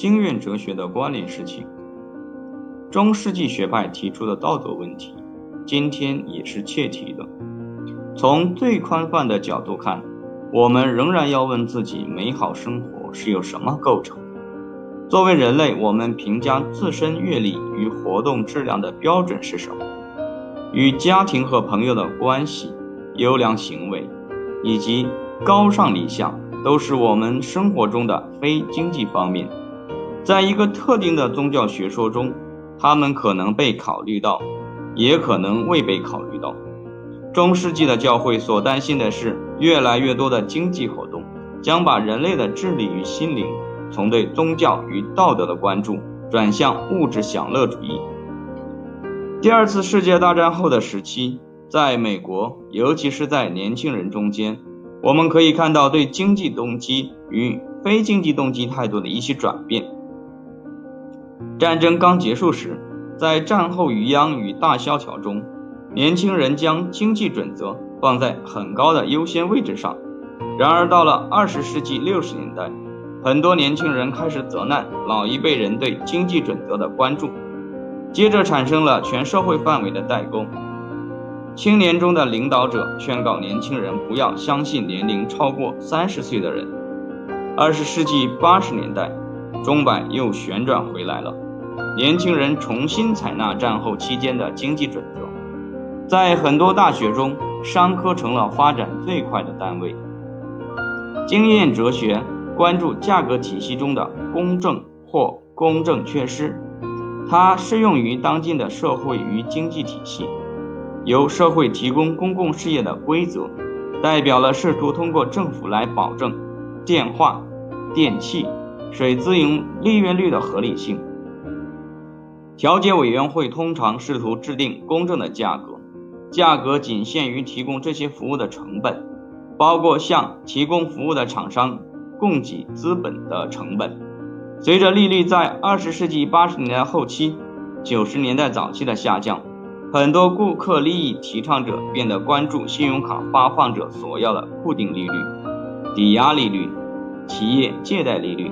经验哲学的关联事情。中世纪学派提出的道德问题，今天也是切题的。从最宽泛的角度看，我们仍然要问自己：美好生活是由什么构成？作为人类，我们评价自身阅历与活动质量的标准是什么？与家庭和朋友的关系、优良行为以及高尚理想，都是我们生活中的非经济方面。在一个特定的宗教学说中，他们可能被考虑到，也可能未被考虑到。中世纪的教会所担心的是，越来越多的经济活动将把人类的智力与心灵从对宗教与道德的关注转向物质享乐主义。第二次世界大战后的时期，在美国，尤其是在年轻人中间，我们可以看到对经济动机与非经济动机态度的一些转变。战争刚结束时，在战后余殃与大萧条中，年轻人将经济准则放在很高的优先位置上。然而，到了二十世纪六十年代，很多年轻人开始责难老一辈人对经济准则的关注，接着产生了全社会范围的代沟。青年中的领导者劝告年轻人不要相信年龄超过三十岁的人。二十世纪八十年代，钟摆又旋转回来了。年轻人重新采纳战后期间的经济准则，在很多大学中，商科成了发展最快的单位。经验哲学关注价格体系中的公正或公正缺失，它适用于当今的社会与经济体系。由社会提供公共事业的规则，代表了试图通过政府来保证电话、电器、水资用利润率的合理性。调解委员会通常试图制定公正的价格，价格仅限于提供这些服务的成本，包括向提供服务的厂商供给资本的成本。随着利率在二十世纪八十年代后期、九十年代早期的下降，很多顾客利益提倡者变得关注信用卡发放者所要的固定利率、抵押利率、企业借贷利率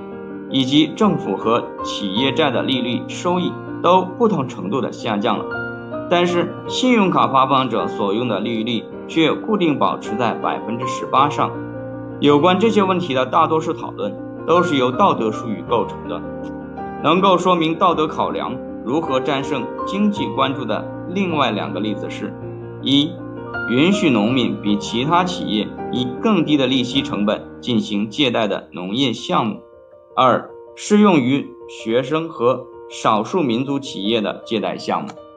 以及政府和企业债的利率收益。都不同程度的下降了，但是信用卡发放者所用的利率却固定保持在百分之十八上。有关这些问题的大多数讨论都是由道德术语构成的。能够说明道德考量如何战胜经济关注的另外两个例子是：一、允许农民比其他企业以更低的利息成本进行借贷的农业项目；二、适用于学生和少数民族企业的借贷项目。